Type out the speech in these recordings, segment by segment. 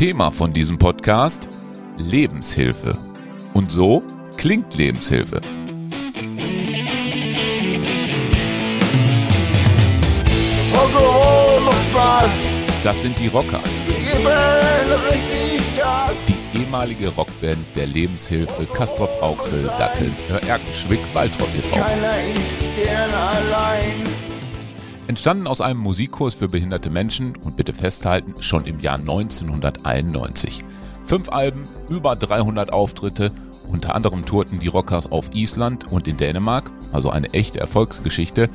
Thema von diesem Podcast Lebenshilfe. Und so klingt Lebenshilfe. Rock'n'Roll macht Spaß. Das sind die Rockers, die ehemalige Rockband der Lebenshilfe Castrop Rauxel Datteln Erkenschwick Waldrop e.V. Keiner ist gern allein. Entstanden aus einem Musikkurs für behinderte Menschen und bitte festhalten, schon im Jahr 1991. Fünf Alben, über 300 Auftritte, unter anderem tourten die Rockers auf Island und in Dänemark, also eine echte Erfolgsgeschichte.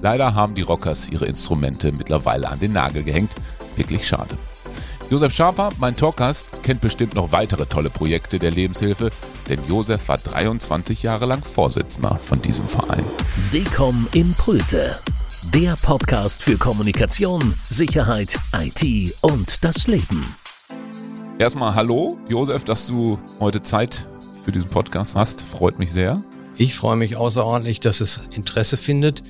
Leider haben die Rockers ihre Instrumente mittlerweile an den Nagel gehängt. Wirklich schade. Josef Schaper, mein Talkgast, kennt bestimmt noch weitere tolle Projekte der Lebenshilfe, denn Josef war 23 Jahre lang Vorsitzender von diesem Verein. Seekom Impulse. Der Podcast für Kommunikation, Sicherheit, IT und das Leben. Erstmal hallo, Josef, dass du heute Zeit für diesen Podcast hast. Freut mich sehr. Ich freue mich außerordentlich, dass es Interesse findet,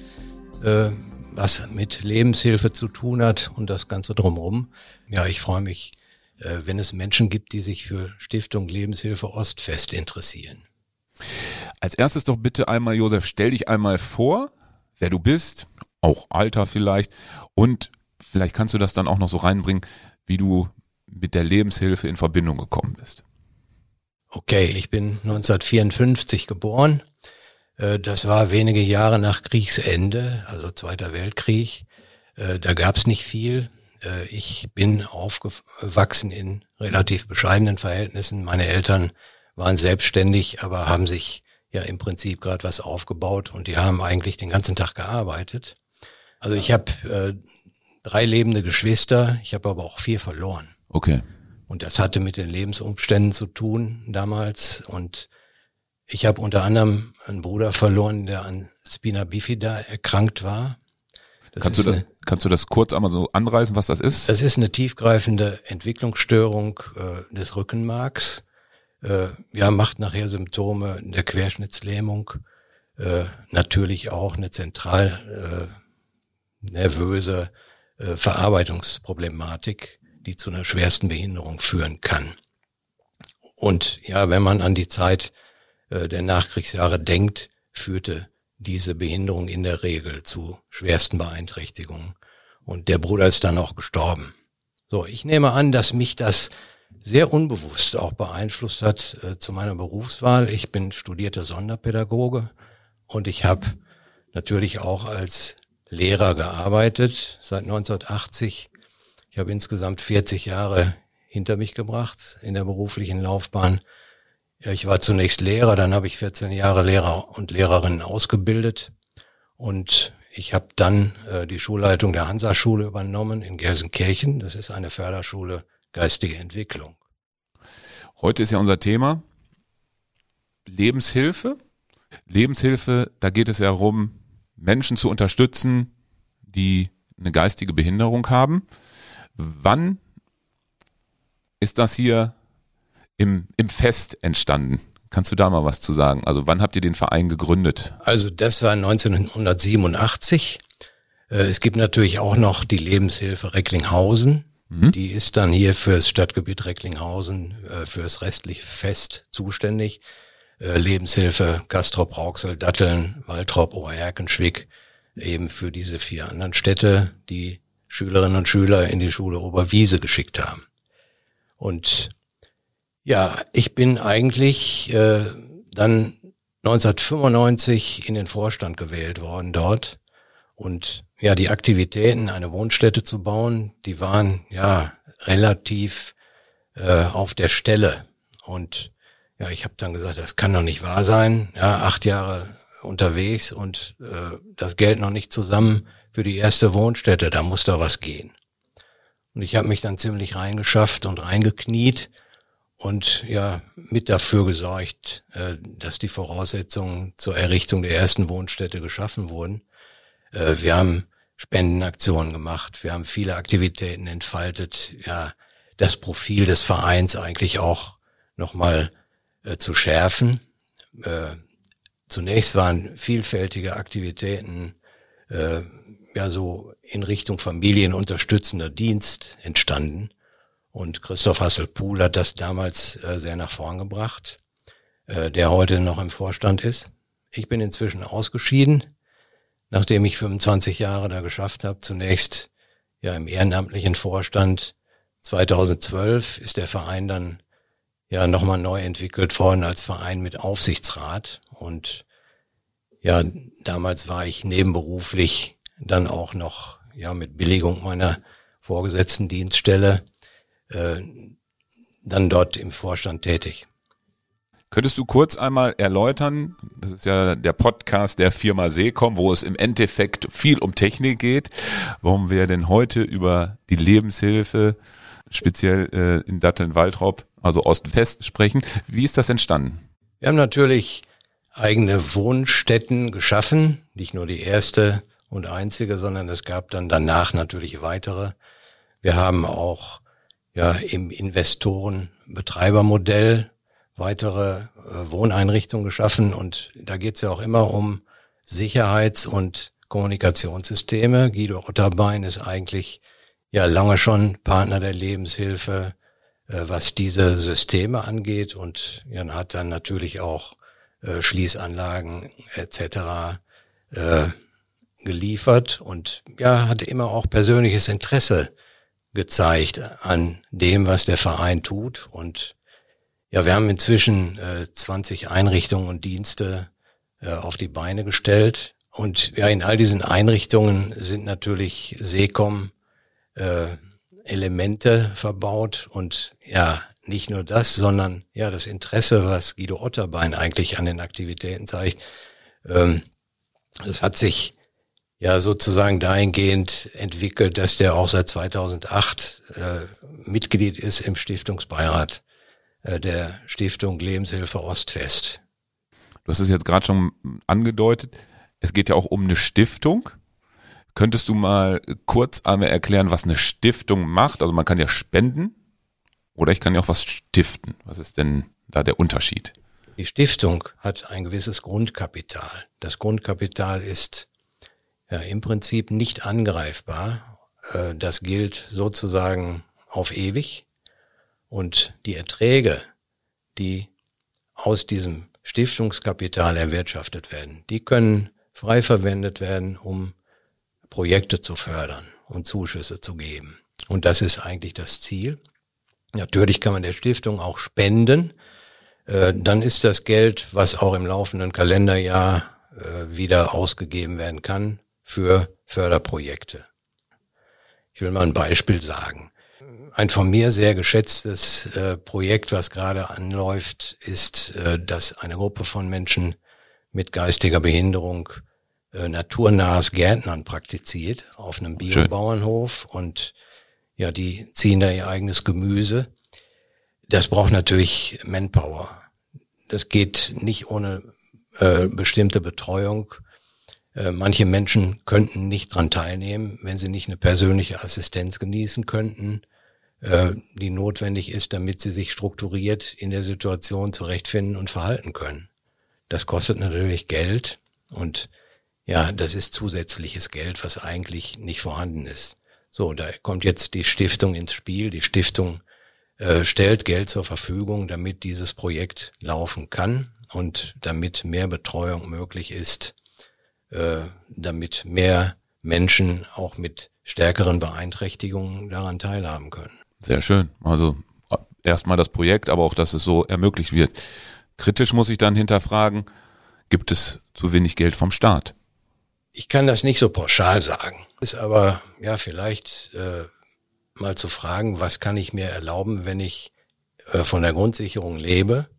äh, was mit Lebenshilfe zu tun hat und das Ganze drumherum. Ja, ich freue mich, äh, wenn es Menschen gibt, die sich für Stiftung Lebenshilfe Ostfest interessieren. Als erstes doch bitte einmal, Josef, stell dich einmal vor, wer du bist, auch Alter vielleicht, und vielleicht kannst du das dann auch noch so reinbringen, wie du mit der Lebenshilfe in Verbindung gekommen bist. Okay, ich bin 1954 geboren. Äh, Das war wenige Jahre nach Kriegsende, also Zweiter Weltkrieg. Äh, Da gab es nicht viel. Äh, Ich bin aufgewachsen in relativ bescheidenen Verhältnissen. Meine Eltern waren selbstständig, aber haben sich ja im Prinzip gerade was aufgebaut und die haben eigentlich den ganzen Tag gearbeitet. Also ich habe äh, drei lebende Geschwister, ich habe aber auch vier verloren. Okay. Und das hatte mit den Lebensumständen zu tun damals. Und ich habe unter anderem einen Bruder verloren, der an Spina bifida erkrankt war. Das Kannst du, das, eine, kannst du das kurz einmal so anreißen, was das ist? das ist eine tiefgreifende Entwicklungsstörung äh, des Rückenmarks. Äh, ja, macht nachher Symptome der Querschnittslähmung. Äh, natürlich auch eine zentral äh, nervöse äh, Verarbeitungsproblematik, die zu einer schwersten Behinderung führen kann. Und ja, wenn man an die Zeit äh, der Nachkriegsjahre denkt, führte diese Behinderung in der Regel zu schwersten Beeinträchtigungen. Und der Bruder ist dann auch gestorben. So, ich nehme an, dass mich das sehr unbewusst auch beeinflusst hat äh, zu meiner Berufswahl. Ich bin studierter Sonderpädagoge und ich habe natürlich auch als Lehrer gearbeitet seit 1980. Ich habe insgesamt 40 Jahre hinter mich gebracht in der beruflichen Laufbahn. Ich war zunächst Lehrer, dann habe ich 14 Jahre Lehrer und Lehrerinnen ausgebildet und ich habe dann äh, die Schulleitung der Hansa-Schule übernommen in Gelsenkirchen. Das ist eine Förderschule geistige Entwicklung. Heute ist ja unser Thema Lebenshilfe. Lebenshilfe, da geht es ja darum, Menschen zu unterstützen, die eine geistige Behinderung haben. Wann ist das hier im, im Fest entstanden? Kannst du da mal was zu sagen? Also wann habt ihr den Verein gegründet? Also das war 1987. Äh, Es gibt natürlich auch noch die Lebenshilfe Recklinghausen. Die ist dann hier fürs Stadtgebiet Recklinghausen, äh, fürs restliche Fest zuständig. Äh, Lebenshilfe Castrop, Rauxel, Datteln, Waltrop, Oerkenschwick, eben für diese vier anderen Städte, die Schülerinnen und Schüler in die Schule Oberwiese geschickt haben. Und ja, ich bin eigentlich äh, dann 1995 in den Vorstand gewählt worden dort. Und ja, die Aktivitäten, eine Wohnstätte zu bauen, die waren ja relativ äh, auf der Stelle. Und ja, ich habe dann gesagt, das kann doch nicht wahr sein. Ja, acht Jahre unterwegs und äh, das Geld noch nicht zusammen für die erste Wohnstätte, da muss doch was gehen. Und ich habe mich dann ziemlich reingeschafft und reingekniet und ja mit dafür gesorgt, äh, dass die Voraussetzungen zur Errichtung der ersten Wohnstätte geschaffen wurden. Äh, wir haben Spendenaktionen gemacht, wir haben viele Aktivitäten entfaltet, ja das Profil des Vereins eigentlich auch nochmal äh, zu schärfen. Äh, zunächst waren vielfältige Aktivitäten ja so in Richtung familienunterstützender Dienst entstanden. Und Christoph Hasselpohl hat das damals äh, sehr nach vorn gebracht, äh, der heute noch im Vorstand ist. Ich bin inzwischen ausgeschieden, nachdem ich 25 Jahre da geschafft habe. Zunächst ja im ehrenamtlichen Vorstand. 2012 ist der Verein dann ja nochmal neu entwickelt worden als Verein mit Aufsichtsrat. Und ja, damals war ich nebenberuflich dann auch noch ja mit Billigung meiner vorgesetzten Dienststelle äh, dann dort im Vorstand tätig. Könntest du kurz einmal erläutern, das ist ja der Podcast der Firma Seekom, wo es im Endeffekt viel um Technik geht, warum wir denn heute über die Lebenshilfe, speziell äh, in Datteln-Waltrop, also Ostfest, sprechen. Wie ist das entstanden? Wir haben natürlich eigene Wohnstätten geschaffen, nicht nur die erste und einzige, sondern es gab dann danach natürlich weitere. Wir haben auch ja im Investoren-Betreibermodell weitere äh, Wohneinrichtungen geschaffen und da geht es ja auch immer um Sicherheits- und Kommunikationssysteme. Guido Otterbein ist eigentlich ja lange schon Partner der Lebenshilfe, was diese Systeme angeht und Jan hat dann natürlich auch äh, Schließanlagen etc. Äh, geliefert und ja, hat immer auch persönliches Interesse gezeigt an dem, was der Verein tut. Und ja, wir haben inzwischen äh, 20 Einrichtungen und Dienste äh, auf die Beine gestellt. Und ja, in all diesen Einrichtungen sind natürlich Seekom äh, Elemente verbaut und ja, nicht nur das, sondern ja, das Interesse, was Guido Otterbein eigentlich an den Aktivitäten zeigt, ähm, das hat sich ja sozusagen dahingehend entwickelt, dass der auch seit 2008 äh, Mitglied ist im Stiftungsbeirat äh, der Stiftung Lebenshilfe Ostfest. Du hast es jetzt gerade schon angedeutet. Es geht ja auch um eine Stiftung. Könntest du mal kurz einmal erklären, was eine Stiftung macht? Also man kann ja spenden oder ich kann ja auch was stiften. Was ist denn da der Unterschied? Die Stiftung hat ein gewisses Grundkapital. Das Grundkapital ist ja im Prinzip nicht angreifbar. Äh, das gilt sozusagen auf ewig. Und die Erträge, die aus diesem Stiftungskapital erwirtschaftet werden, die können frei verwendet werden, um Projekte zu fördern und Zuschüsse zu geben. Und das ist eigentlich das Ziel. Natürlich kann man der Stiftung auch spenden. Äh, dann ist das Geld, was auch im laufenden Kalenderjahr äh, wieder ausgegeben werden kann, für Förderprojekte. Ich will mal ein Beispiel sagen. Ein von mir sehr geschätztes äh, Projekt, was gerade anläuft, ist, dass eine Gruppe von Menschen mit geistiger Behinderung äh, naturnahes Gärtnern praktiziert auf einem Biobauernhof und ja, die ziehen da ihr eigenes Gemüse. Das braucht natürlich Manpower. Das geht nicht ohne äh, bestimmte Betreuung äh, manche Menschen könnten nicht dran teilnehmen, wenn sie nicht eine persönliche Assistenz genießen könnten, äh, die notwendig ist, damit sie sich strukturiert in der Situation zurechtfinden und verhalten können. Das kostet natürlich Geld und ja, das ist zusätzliches Geld, was eigentlich nicht vorhanden ist. So, da kommt jetzt die Stiftung ins Spiel. Die Stiftung äh, stellt Geld zur Verfügung, damit dieses Projekt laufen kann und damit mehr Betreuung möglich ist äh, damit mehr Menschen auch mit stärkeren Beeinträchtigungen daran teilhaben können. Sehr schön. Also erstmal das Projekt, aber auch, dass es so ermöglicht wird. Kritisch muss ich dann hinterfragen, gibt es zu wenig Geld vom Staat? Ich kann das nicht so pauschal sagen. Ist aber ja vielleicht äh, mal zu fragen, was kann ich mir erlauben, wenn ich äh, von der Grundsicherung lebe?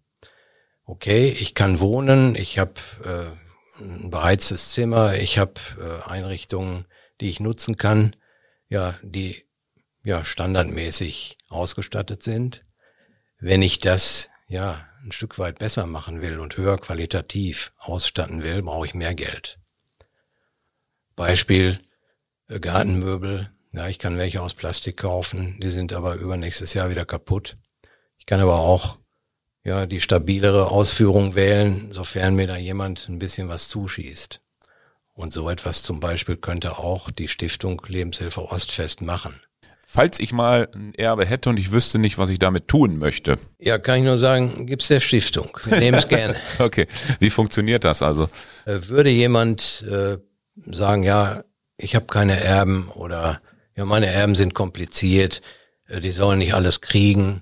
Okay, ich kann wohnen, ich habe äh, ein beheiztes Zimmer, ich habe äh, Einrichtungen, die ich nutzen kann, ja, die ja standardmäßig ausgestattet sind. Wenn ich das ja ein Stück weit besser machen will und höher qualitativ ausstatten will, brauche ich mehr Geld. Beispiel äh, Gartenmöbel. Ja, ich kann welche aus Plastik kaufen, die sind aber übernächstes Jahr wieder kaputt. Ich kann aber auch ja, die stabilere Ausführung wählen, sofern mir da jemand ein bisschen was zuschießt. Und so etwas zum Beispiel könnte auch die Stiftung Lebenshilfe Ostfest machen. falls ich mal ein Erbe hätte und ich wüsste nicht, was ich damit tun möchte. Ja, kann ich nur sagen, gibt's der Stiftung. Wir nehmen es gerne. Okay, wie funktioniert das also? Äh, Würde jemand äh, sagen, ja, ich habe keine Erben oder ja, meine Erben sind kompliziert, äh, die sollen nicht alles kriegen,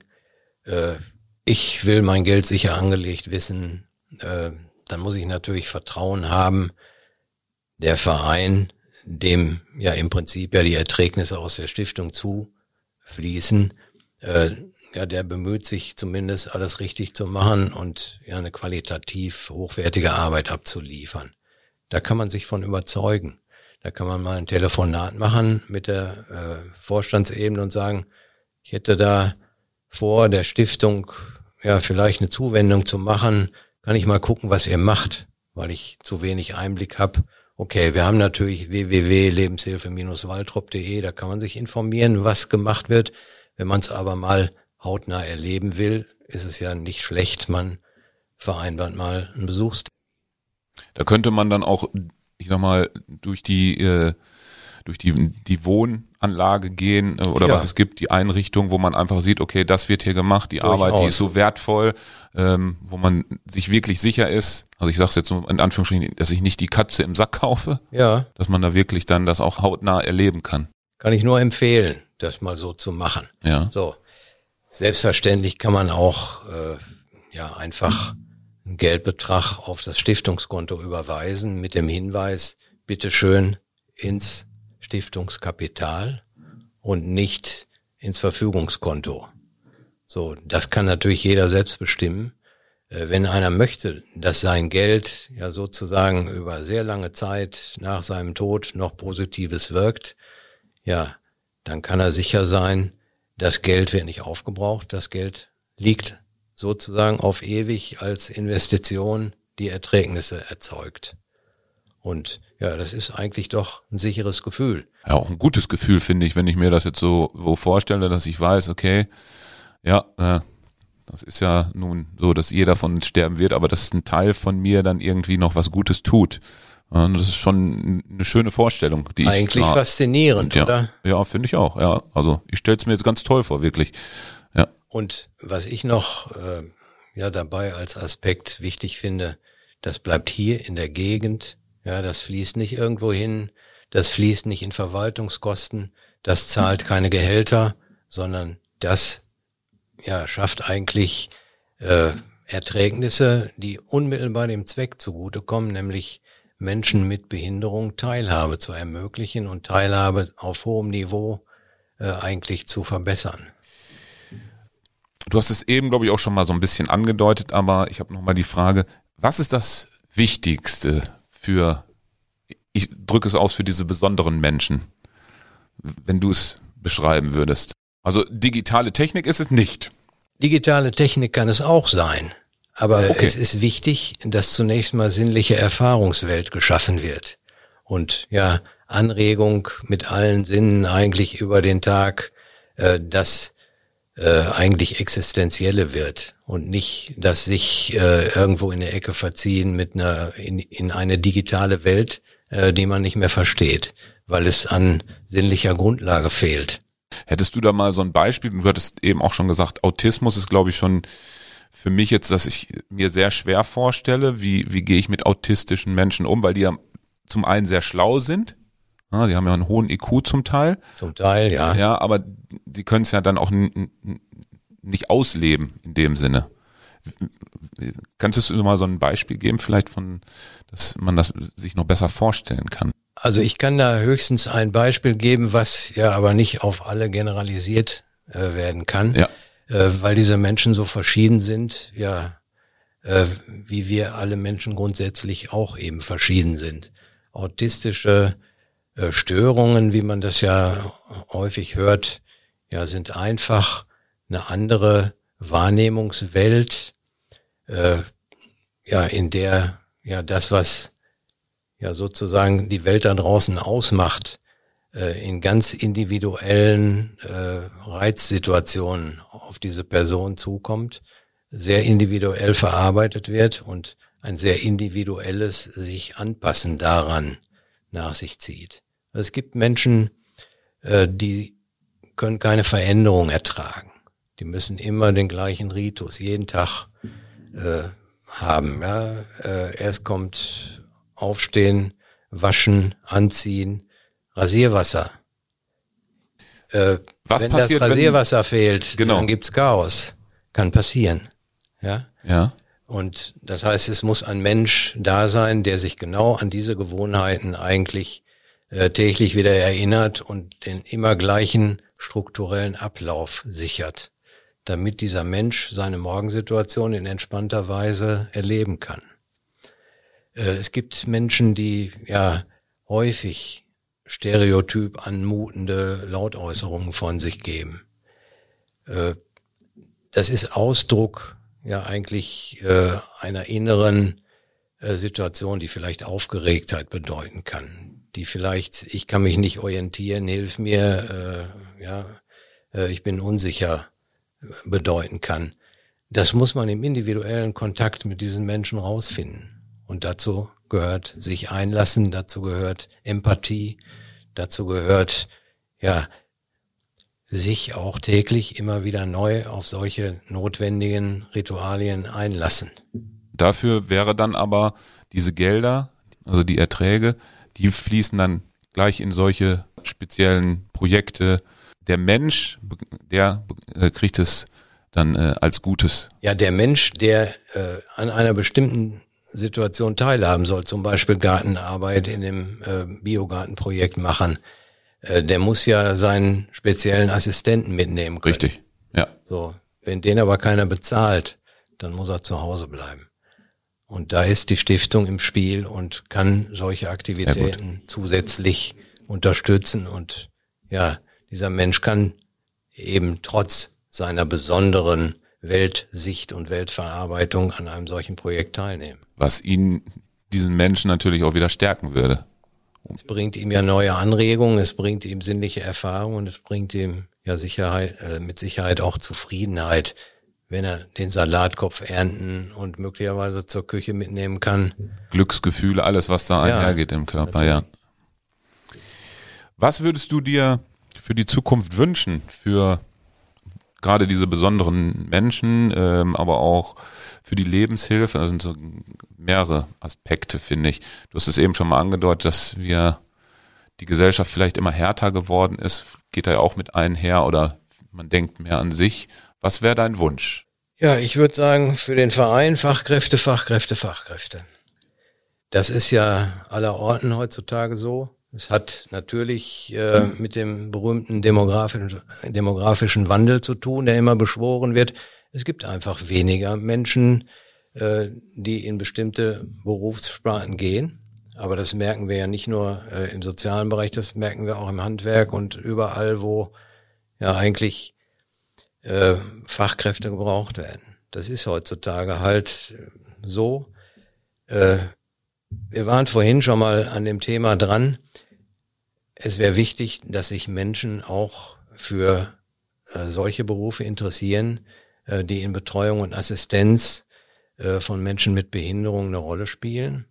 äh, ich will mein Geld sicher angelegt wissen, äh, dann muss ich natürlich Vertrauen haben, der Verein, dem ja im Prinzip ja die Erträgnisse aus der Stiftung zufließen, ja, der bemüht sich zumindest alles richtig zu machen und ja eine qualitativ hochwertige Arbeit abzuliefern. Da kann man sich von überzeugen. Da kann man mal ein Telefonat machen mit der äh, Vorstandsebene und sagen, ich hätte da vor, der Stiftung ja vielleicht eine Zuwendung zu machen, kann ich mal gucken, was ihr macht, weil ich zu wenig Einblick habe. Okay, wir haben natürlich www.lebenshilfe-waltrop.de, da kann man sich informieren, was gemacht wird. Wenn man es aber mal hautnah erleben will, ist es ja nicht schlecht, man vereinbart mal einen Besuchstermin. Da könnte man dann auch, ich sag mal, durch die äh, durch die, die Wohnanlage gehen äh, oder Ja. was es gibt, die Einrichtung, wo man einfach sieht, okay, das wird hier gemacht, die Arbeit, die Durchaus. ist so wertvoll, ähm, wo man sich wirklich sicher ist. Also ich sage es jetzt so in Anführungsstrichen, dass ich nicht die Katze im Sack kaufe, Ja, dass man da wirklich dann das auch hautnah erleben kann. kann ich nur empfehlen, das mal so zu machen. Ja. So, selbstverständlich kann man auch äh, ja einfach einen Geldbetrag auf das Stiftungskonto überweisen mit dem Hinweis, bitteschön ins Stiftungskapital und nicht ins Verfügungskonto. So, das kann natürlich jeder selbst bestimmen. Äh, Wenn einer möchte, dass sein Geld ja sozusagen über sehr lange Zeit nach seinem Tod noch Positives wirkt, ja, dann kann er sicher sein, das Geld wird nicht aufgebraucht, das Geld liegt sozusagen auf ewig als Investition, die Erträgnisse erzeugt. Und ja, das ist eigentlich doch ein sicheres Gefühl. ja, auch ein gutes Gefühl, finde ich, wenn ich mir das jetzt so, so vorstelle, dass ich weiß, okay, ja, äh, das ist ja nun so, dass jeder von uns sterben wird, aber dass ein Teil von mir dann irgendwie noch was Gutes tut. Ja, das ist schon eine schöne Vorstellung, die Eigentlich ich ja, faszinierend, ja, oder? ja finde ich auch. Ja, also ich stelle es mir jetzt ganz toll vor, wirklich. Und was ich noch äh, ja dabei als Aspekt wichtig finde, das bleibt hier in der Gegend. Ja, das fließt nicht irgendwo hin, das fließt nicht in Verwaltungskosten, das zahlt keine Gehälter, sondern das ja schafft eigentlich äh, Erträgnisse, die unmittelbar dem Zweck zugutekommen, nämlich Menschen mit Behinderung Teilhabe zu ermöglichen und Teilhabe auf hohem Niveau äh, eigentlich zu verbessern. Du hast es eben, glaube ich, auch schon mal so ein bisschen angedeutet, aber ich habe noch mal die Frage, was ist das Wichtigste für, ich drücke es aus, für diese besonderen Menschen, wenn du es beschreiben würdest? Also digitale Technik ist es nicht. Digitale Technik kann es auch sein. Aber Okay. es ist wichtig, dass zunächst mal sinnliche Erfahrungswelt geschaffen wird. Und ja, Anregung mit allen Sinnen eigentlich über den Tag, äh, das äh, eigentlich Existenzielle wird und nicht, dass sich äh, irgendwo in der Ecke verziehen mit einer in, in eine digitale Welt, äh, die man nicht mehr versteht, weil es an sinnlicher Grundlage fehlt. Hättest du da mal so ein Beispiel? Du hattest eben auch schon gesagt, Autismus ist, glaube ich, schon für mich jetzt, dass ich mir sehr schwer vorstelle, wie, wie gehe ich mit autistischen Menschen um, weil die ja zum einen sehr schlau sind. Ja, die haben ja einen hohen IQ zum Teil. Zum Teil, ja. Ja, aber die können es ja dann auch nicht ausleben in dem Sinne. Könntest du mal so ein Beispiel geben, vielleicht von, dass man das sich noch besser vorstellen kann? Also ich kann da höchstens ein Beispiel geben, was ja aber nicht auf alle generalisiert äh, werden kann, Ja. äh, weil diese Menschen so verschieden sind, ja, äh, wie wir alle Menschen grundsätzlich auch eben verschieden sind. Autistische Störungen, wie man das ja häufig hört, ja, sind einfach eine andere Wahrnehmungswelt, äh, ja, in der ja das, was ja sozusagen die Welt da draußen ausmacht, äh, in ganz individuellen äh, Reizsituationen auf diese Person zukommt, sehr individuell verarbeitet wird und ein sehr individuelles sich anpassen daran nach sich zieht. Es gibt Menschen, äh, die können keine Veränderung ertragen. Die müssen immer den gleichen Ritus jeden Tag äh, haben. Ja? Äh, erst kommt Aufstehen, Waschen, Anziehen, Rasierwasser. Äh, Was wenn passiert, das wenn- Rasierwasser fehlt, Genau. dann gibt's Chaos. Kann passieren. Ja. Ja. Und das heißt, es muss ein Mensch da sein, der sich genau an diese Gewohnheiten eigentlich äh, täglich wieder erinnert und den immer gleichen strukturellen Ablauf sichert, damit dieser Mensch seine Morgensituation in entspannter Weise erleben kann. Äh, es gibt Menschen, die ja häufig stereotyp anmutende Lautäußerungen von sich geben. Äh, das ist Ausdruck ja eigentlich äh, einer inneren äh, Situation, die vielleicht Aufgeregtheit bedeuten kann, die vielleicht ich kann mich nicht orientieren, hilf mir, äh, ja, äh, ich bin unsicher äh, bedeuten kann. Das muss man im individuellen Kontakt mit diesen Menschen rausfinden. Und dazu gehört sich einlassen, dazu gehört Empathie, dazu gehört ja sich auch täglich immer wieder neu auf solche notwendigen Ritualien einlassen. Dafür wäre dann aber diese Gelder, also die Erträge, die fließen dann gleich in solche speziellen Projekte. Der Mensch, der äh, kriegt es dann äh, als Gutes. Ja, der Mensch, der äh, an einer bestimmten Situation teilhaben soll, zum Beispiel Gartenarbeit in dem äh, Biogartenprojekt machen, äh, der muss ja seinen speziellen Assistenten mitnehmen können. Richtig. Ja. So, wenn den aber keiner bezahlt, dann muss er zu Hause bleiben. Und da ist die Stiftung im Spiel und kann solche Aktivitäten zusätzlich unterstützen. Und ja, dieser Mensch kann eben trotz seiner besonderen Weltsicht und Weltverarbeitung an einem solchen Projekt teilnehmen. Was ihn, diesen Menschen natürlich auch wieder stärken würde. Es bringt ihm ja neue Anregungen, es bringt ihm sinnliche Erfahrungen und es bringt ihm ja Sicherheit, äh, mit Sicherheit auch Zufriedenheit, wenn er den Salatkopf ernten und möglicherweise zur Küche mitnehmen kann. Glücksgefühle, alles, was da Ja, einhergeht im Körper, ja. Was würdest du dir für die Zukunft wünschen, für gerade diese besonderen Menschen, ähm, aber auch für die Lebenshilfe? Das sind so mehrere Aspekte, finde ich. Du hast es eben schon mal angedeutet, dass wir die Gesellschaft vielleicht immer härter geworden ist. Geht da ja auch mit einher oder man denkt mehr an sich. Was wäre dein Wunsch? Ja, ich würde sagen, für den Verein Fachkräfte, Fachkräfte, Fachkräfte. Das ist ja aller Orten heutzutage so. Es hat natürlich äh, mit dem berühmten demografischen, demografischen Wandel zu tun, der immer beschworen wird. Es gibt einfach weniger Menschen, äh, die in bestimmte Berufssparten gehen. Aber das merken wir ja nicht nur äh, im sozialen Bereich, das merken wir auch im Handwerk und überall, wo ja eigentlich äh, Fachkräfte gebraucht werden. Das ist heutzutage halt äh, so. Äh, wir waren vorhin schon mal an dem Thema dran. Es wäre wichtig, dass sich Menschen auch für äh, solche Berufe interessieren, äh, die in Betreuung und Assistenz äh, von Menschen mit Behinderung eine Rolle spielen.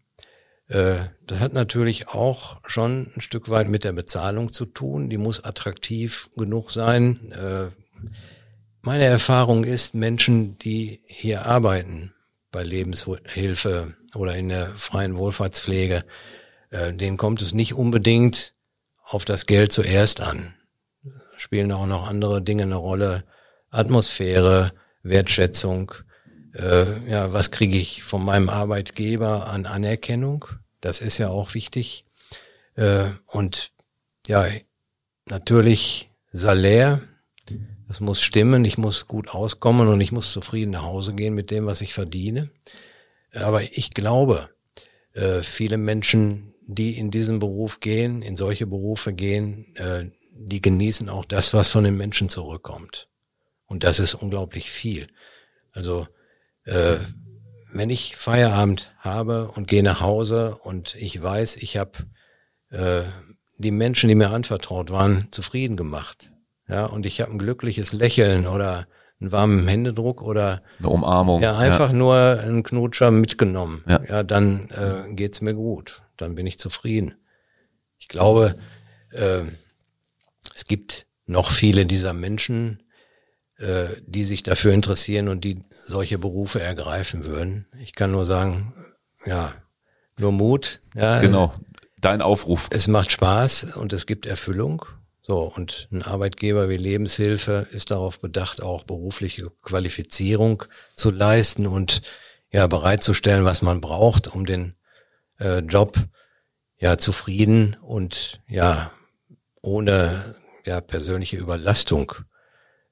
Äh, Das hat natürlich auch schon ein Stück weit mit der Bezahlung zu tun. Die muss attraktiv genug sein. Meine Erfahrung ist, Menschen, die hier arbeiten, bei Lebenshilfe oder in der freien Wohlfahrtspflege, äh, denen kommt es nicht unbedingt auf das Geld zuerst an. Spielen auch noch andere Dinge eine Rolle. Atmosphäre, Wertschätzung, äh, ja, was kriege ich von meinem Arbeitgeber an Anerkennung? Das ist ja auch wichtig. Äh, und ja, natürlich Salär, das muss stimmen, ich muss gut auskommen und ich muss zufrieden nach Hause gehen mit dem, was ich verdiene. Aber ich glaube, äh, viele Menschen, die in diesen Beruf gehen, in solche Berufe gehen, äh, die genießen auch das, was von den Menschen zurückkommt. Und das ist unglaublich viel. Also äh, wenn ich Feierabend habe und gehe nach Hause und ich weiß, ich habe die Menschen, die mir anvertraut waren, zufrieden gemacht. Ja, und ich habe ein glückliches Lächeln oder einen warmen Händedruck oder Eine Umarmung. ja, einfach nur einen Knutscher mitgenommen. Ja. Ja, dann äh, geht's mir gut. Dann bin ich zufrieden. Ich glaube, äh, es gibt noch viele dieser Menschen, äh, die sich dafür interessieren und die solche Berufe ergreifen würden. Ich kann nur sagen, ja, nur Mut. Ja, Genau. Dein Aufruf. Es macht Spaß und es gibt Erfüllung. So, und ein Arbeitgeber wie Lebenshilfe ist darauf bedacht, auch berufliche Qualifizierung zu leisten und ja bereitzustellen, was man braucht, um den äh, Job ja zufrieden und ja ohne ja persönliche Überlastung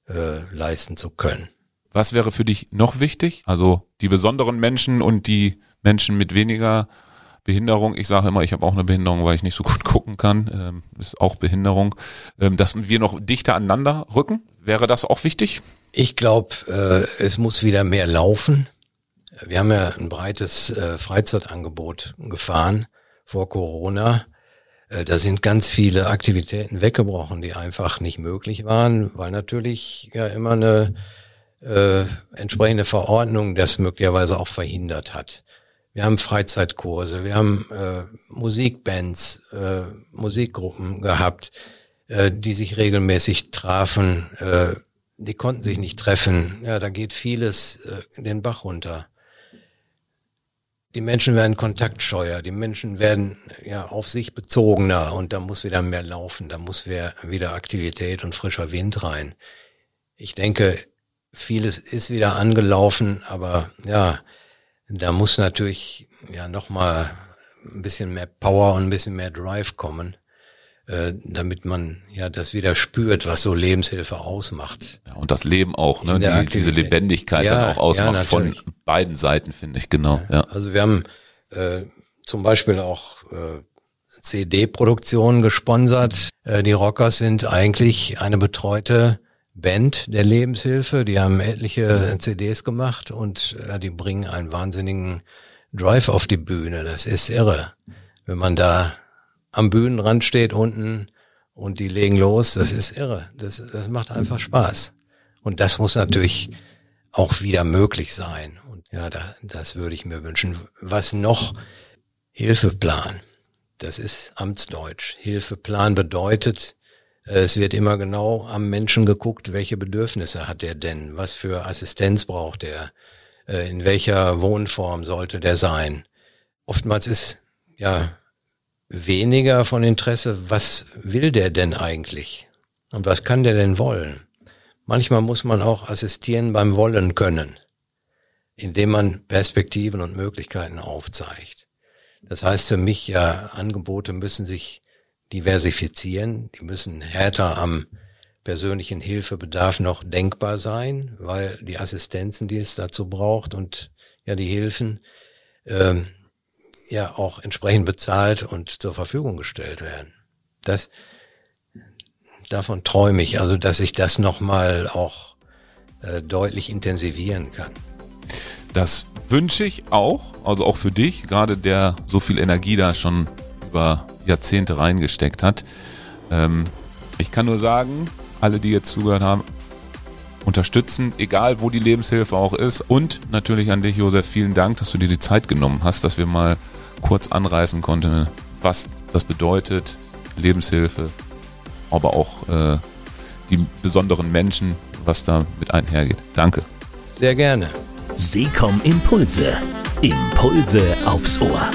äh, leisten zu können. Was wäre für dich noch wichtig? Also die besonderen Menschen und die Menschen mit weniger Behinderung. Ich sage immer, ich habe auch eine Behinderung, weil ich nicht so gut gucken kann. Ähm, ist auch Behinderung. Ähm, dass wir noch dichter aneinander rücken. Wäre das auch wichtig? Ich glaube, äh, es muss wieder mehr laufen. Wir haben ja ein breites äh, Freizeitangebot gefahren vor Corona. Äh, da sind ganz viele Aktivitäten weggebrochen, die einfach nicht möglich waren, weil natürlich ja immer eine äh, entsprechende Verordnung das möglicherweise auch verhindert hat. Wir haben Freizeitkurse, wir haben äh, Musikbands, äh, Musikgruppen gehabt, äh, die sich regelmäßig trafen. Äh, die konnten sich nicht treffen. Ja, da geht vieles äh, den Bach runter. Die Menschen werden kontaktscheuer, die Menschen werden ja auf sich bezogener und da muss wieder mehr laufen, da muss wieder, Aktivität und frischer Wind rein. Ich denke, vieles ist wieder angelaufen, aber ja, da muss natürlich ja nochmal ein bisschen mehr Power und ein bisschen mehr Drive kommen, äh, damit man ja das wieder spürt, was so Lebenshilfe ausmacht. Ja, und das Leben auch, ne? Die, diese. Lebendigkeit Ja, dann auch ausmacht ja, von beiden Seiten, finde ich, genau. Ja. Also wir haben äh, zum Beispiel auch äh, CD-Produktionen gesponsert. Äh, die Rockers sind eigentlich eine betreute Band der Lebenshilfe. Die haben etliche CDs gemacht und äh, die bringen einen wahnsinnigen Drive auf die Bühne. Das ist irre. Wenn man da am Bühnenrand steht unten und die legen los, das ist irre. Das, das macht einfach Spaß. Und das muss natürlich auch wieder möglich sein. Und ja, da, das würde ich mir wünschen. Was noch? Hilfeplan. Das ist Amtsdeutsch. Hilfeplan bedeutet, es wird immer genau am Menschen geguckt, welche Bedürfnisse hat er denn, was für Assistenz braucht er, äh, in welcher Wohnform sollte der sein. Oftmals ist ja weniger von Interesse, was will der denn eigentlich und was kann der denn wollen. Manchmal muss man auch assistieren beim Wollen können, indem man Perspektiven und Möglichkeiten aufzeigt. Das heißt für mich ja, Angebote müssen sich diversifizieren, die müssen härter am persönlichen Hilfebedarf noch denkbar sein, weil die Assistenzen, die es dazu braucht und ja die Hilfen, ähm, ja auch entsprechend bezahlt und zur Verfügung gestellt werden. Das, davon träume ich, also dass ich das nochmal auch äh, deutlich intensivieren kann. Das wünsche ich auch, also auch für dich, gerade der so viel Energie da schon über Jahrzehnte reingesteckt hat. Ähm, ich kann nur sagen, alle, die jetzt zugehört haben, unterstützen, egal wo die Lebenshilfe auch ist. Und natürlich an dich, Josef, vielen Dank, dass du dir die Zeit genommen hast, dass wir mal kurz anreißen konnten, was das bedeutet, Lebenshilfe, aber auch äh, die besonderen Menschen, was da mit einhergeht. Danke. Sehr gerne. Seekom Impulse. Impulse aufs Ohr.